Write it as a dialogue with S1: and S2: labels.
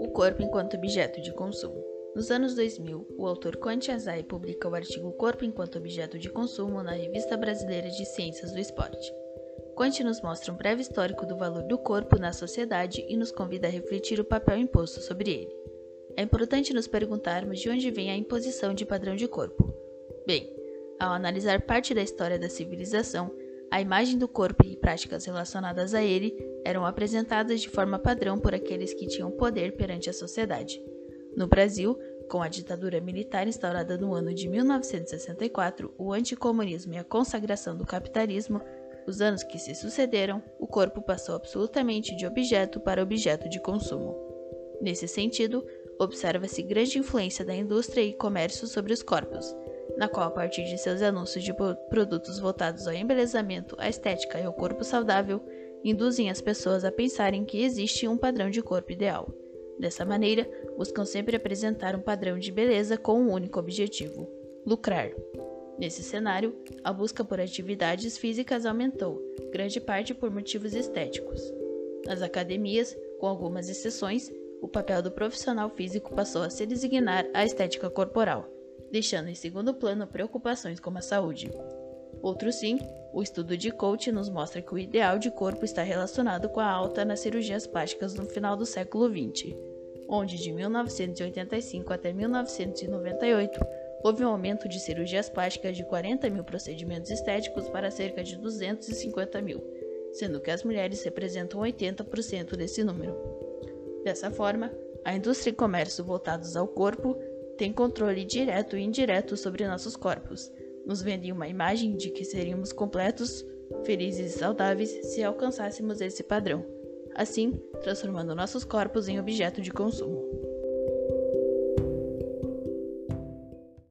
S1: O corpo enquanto objeto de consumo. Nos anos 2000, o autor Conte Azai publica o artigo Corpo enquanto objeto de consumo na Revista Brasileira de Ciências do Esporte. Conte nos mostra um breve histórico do valor do corpo na sociedade e nos convida a refletir o papel imposto sobre ele. É importante nos perguntarmos de onde vem a imposição de padrão de corpo. Bem, ao analisar parte da história da civilização, a imagem do corpo e práticas relacionadas a ele eram apresentadas de forma padrão por aqueles que tinham poder perante a sociedade. No Brasil, com a ditadura militar instaurada no ano de 1964, o anticomunismo e a consagração do capitalismo, os anos que se sucederam, o corpo passou absolutamente de objeto para objeto de consumo. Nesse sentido, observa-se grande influência da indústria e comércio sobre os corpos, na qual, a partir de seus anúncios de produtos voltados ao embelezamento, à estética e ao corpo saudável, induzem as pessoas a pensarem que existe um padrão de corpo ideal. Dessa maneira, buscam sempre apresentar um padrão de beleza com um único objetivo: lucrar. Nesse cenário, a busca por atividades físicas aumentou, grande parte por motivos estéticos. Nas academias, com algumas exceções, o papel do profissional físico passou a se designar a estética corporal, deixando em segundo plano preocupações como a saúde. Outro sim, o estudo de Coach nos mostra que o ideal de corpo está relacionado com a alta nas cirurgias plásticas no final do século XX onde de 1985 até 1998 houve um aumento de cirurgias plásticas de 40 mil procedimentos estéticos para cerca de 250 mil, sendo que as mulheres representam 80% desse número. Dessa forma, a indústria e comércio voltados ao corpo têm controle direto e indireto sobre nossos corpos, nos vendem uma imagem de que seríamos completos, felizes e saudáveis se alcançássemos esse padrão assim transformando nossos corpos em objeto de consumo.